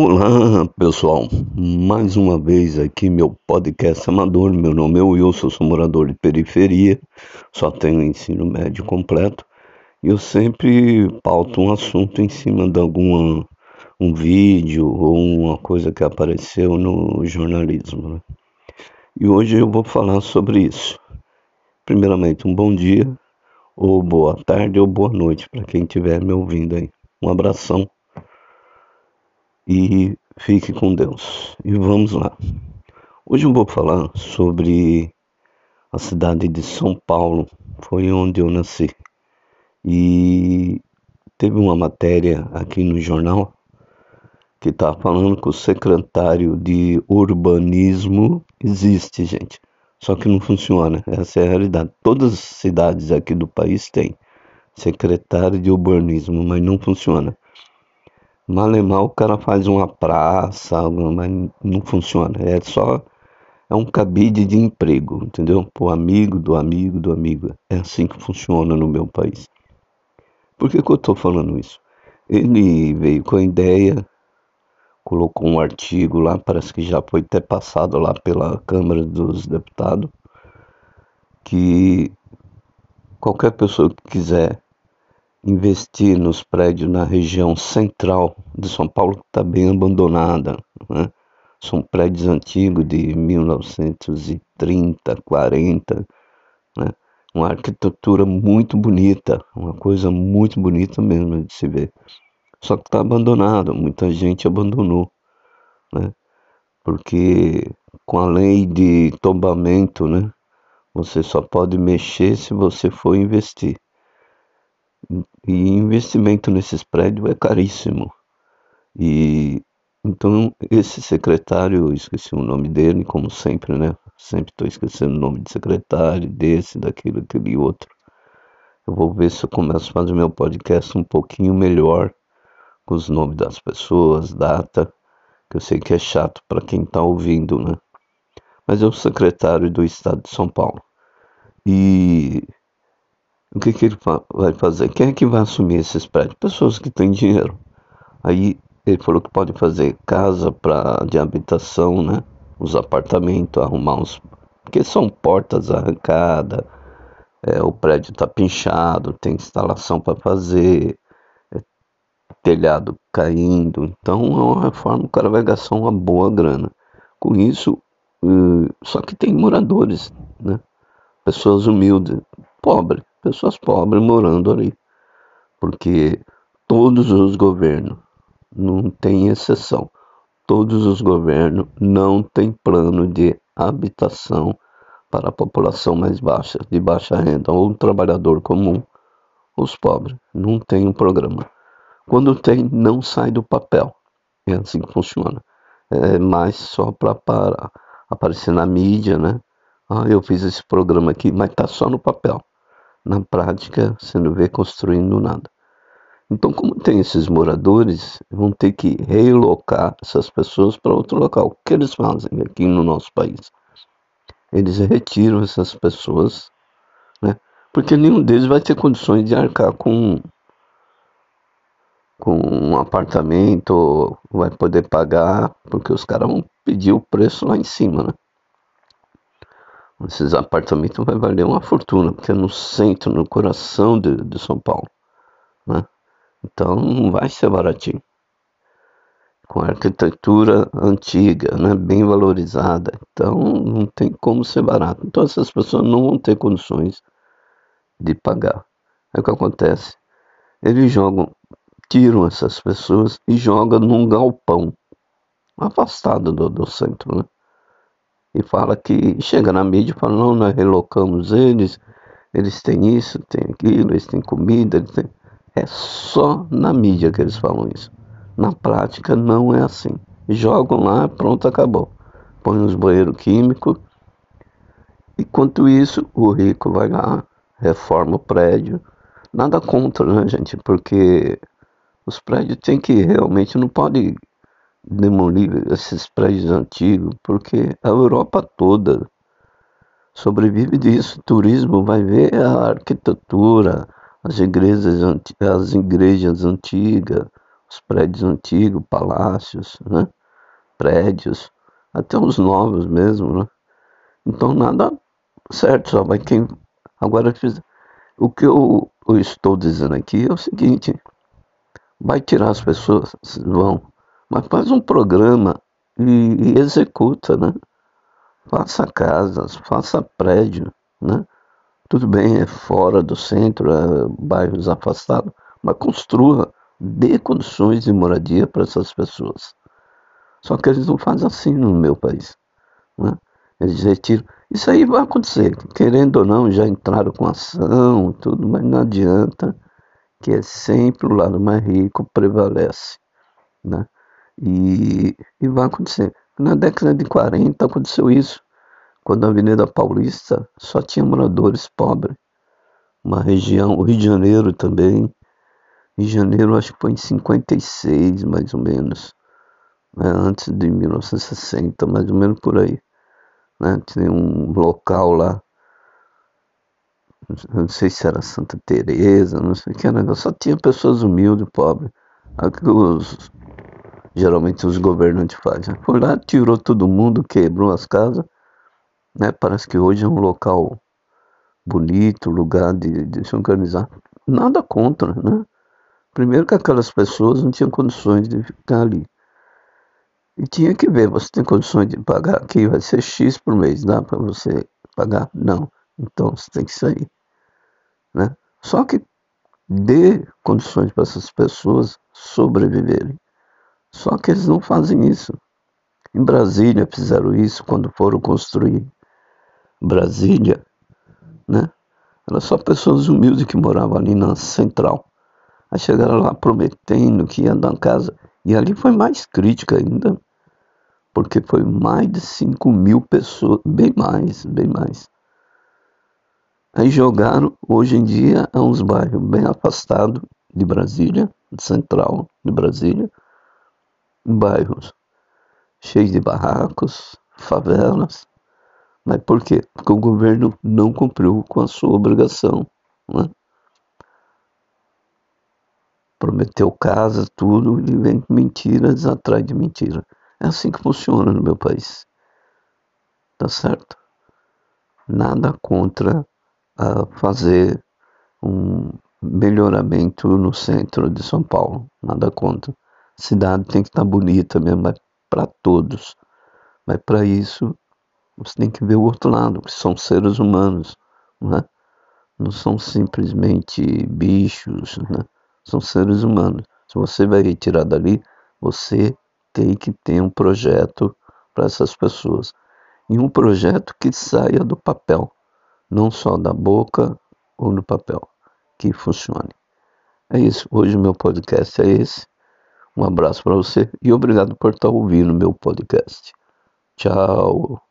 Olá pessoal, mais uma vez aqui meu podcast amador. Meu nome é Wilson, sou morador de periferia, só tenho ensino médio completo e eu sempre pauto um assunto em cima de algum um vídeo ou uma coisa que apareceu no jornalismo. Né? E hoje eu vou falar sobre isso. Primeiramente, um bom dia, ou boa tarde, ou boa noite para quem estiver me ouvindo aí. Um abração e fique com Deus. E vamos lá. Hoje eu vou falar sobre a cidade de São Paulo, foi onde eu nasci. E teve uma matéria aqui no jornal que está falando que o secretário de urbanismo existe, gente. Só que não funciona. Essa é a realidade. Todas as cidades aqui do país têm secretário de urbanismo, mas não funciona. Malemar o cara faz uma praça, mas não funciona. É só é um cabide de emprego, entendeu? Pro amigo do amigo do amigo. É assim que funciona no meu país. Por que, que eu estou falando isso? Ele veio com a ideia, colocou um artigo lá, parece que já foi até passado lá pela Câmara dos Deputados, que qualquer pessoa que quiser investir nos prédios na região central de São Paulo, que está bem abandonada. Né? São prédios antigos de 1930, 40, né? uma arquitetura muito bonita, uma coisa muito bonita mesmo de se ver. Só que está abandonado, muita gente abandonou, né? porque com a lei de tombamento, né? você só pode mexer se você for investir. E investimento nesses prédios é caríssimo. E então esse secretário, esqueci o nome dele, como sempre, né? Sempre estou esquecendo o nome de secretário, desse, daquele, aquele outro. Eu vou ver se eu começo a fazer meu podcast um pouquinho melhor, com os nomes das pessoas, data, que eu sei que é chato para quem está ouvindo, né? Mas é o secretário do Estado de São Paulo. E o que, que ele vai fazer? Quem é que vai assumir esses prédios? Pessoas que têm dinheiro. Aí ele falou que pode fazer casa pra, de habitação, né? Os apartamentos, arrumar uns. Porque são portas arrancadas, é, o prédio está pinchado, tem instalação para fazer, é, telhado caindo. Então é uma reforma, o cara vai gastar uma boa grana. Com isso, uh, só que tem moradores, né? Pessoas humildes, pobres pessoas pobres morando ali. Porque todos os governos, não tem exceção, todos os governos não têm plano de habitação para a população mais baixa, de baixa renda, ou o trabalhador comum, os pobres. Não tem um programa. Quando tem, não sai do papel. É assim que funciona. É mais só para aparecer na mídia, né? Ah, eu fiz esse programa aqui, mas tá só no papel na prática você não vê construindo nada. Então, como tem esses moradores, vão ter que relocar essas pessoas para outro local. O que eles fazem aqui no nosso país? Eles retiram essas pessoas, né? Porque nenhum deles vai ter condições de arcar com, com um apartamento, vai poder pagar, porque os caras vão pedir o preço lá em cima, né? Esses apartamentos vai valer uma fortuna, porque é no centro, no coração de, de São Paulo. Né? Então não vai ser baratinho. Com arquitetura antiga, né? bem valorizada. Então não tem como ser barato. Então essas pessoas não vão ter condições de pagar. Aí o que acontece? Eles jogam, tiram essas pessoas e jogam num galpão afastado do, do centro. Né? E fala que chega na mídia e fala, não, nós relocamos eles, eles têm isso, têm aquilo, eles têm comida, eles têm... É só na mídia que eles falam isso. Na prática não é assim. Jogam lá, pronto, acabou. Põe uns banheiros químicos. Enquanto isso, o rico vai lá, reforma o prédio. Nada contra, né, gente? Porque os prédios têm que realmente não pode demolir esses prédios antigos, porque a Europa toda sobrevive disso. O turismo vai ver a arquitetura, as igrejas, as igrejas antigas, os prédios antigos, palácios, né? prédios, até os novos mesmo, né? Então nada certo, só vai quem agora o que eu, eu estou dizendo aqui é o seguinte, vai tirar as pessoas, vão, mas faz um programa e, e executa, né? Faça casas, faça prédio, né? Tudo bem, é fora do centro, é bairros afastados, mas construa, dê condições de moradia para essas pessoas. Só que eles não fazem assim no meu país. Né? Eles retiram. Isso aí vai acontecer, querendo ou não, já entraram com ação, tudo, mas não adianta, que é sempre o lado mais rico prevalece. Né? E, e vai acontecer. Na década de 40 aconteceu isso, quando a Avenida Paulista só tinha moradores pobres. Uma região, o Rio de Janeiro também. Rio de Janeiro acho que foi em 56, mais ou menos. Né? Antes de 1960, mais ou menos por aí. Né? Tinha um local lá, não sei se era Santa Teresa, não sei o que era, só tinha pessoas humildes, pobres. Os, geralmente os governantes fazem. Foi lá, tirou todo mundo, quebrou as casas. Né? Parece que hoje é um local bonito, lugar de, de se organizar. Nada contra, né? Primeiro que aquelas pessoas não tinham condições de ficar ali. E tinha que ver, você tem condições de pagar aqui, vai ser X por mês, dá para você pagar? Não. Então você tem que sair. Né? Só que dê condições para essas pessoas sobreviverem. Só que eles não fazem isso. Em Brasília fizeram isso quando foram construir Brasília, né? Eram só pessoas humildes que moravam ali na central. Aí chegaram lá prometendo que ia dar casa. E ali foi mais crítica ainda porque foi mais de 5 mil pessoas, bem mais, bem mais. Aí jogaram, hoje em dia, é uns bairros bem afastados de Brasília, central de Brasília, bairros cheios de barracos, favelas. Mas por quê? Porque o governo não cumpriu com a sua obrigação. Né? Prometeu casa, tudo, e vem mentiras atrás de mentira. É assim que funciona no meu país. Tá certo? Nada contra a fazer um melhoramento no centro de São Paulo. Nada contra. Cidade tem que estar tá bonita mesmo, mas para todos. Mas para isso, você tem que ver o outro lado, que são seres humanos, né? não são simplesmente bichos, né? são seres humanos. Se você vai retirar dali, você tem que ter um projeto para essas pessoas. E um projeto que saia do papel, não só da boca ou no papel, que funcione. É isso. Hoje o meu podcast é esse. Um abraço para você e obrigado por estar ouvindo meu podcast. Tchau.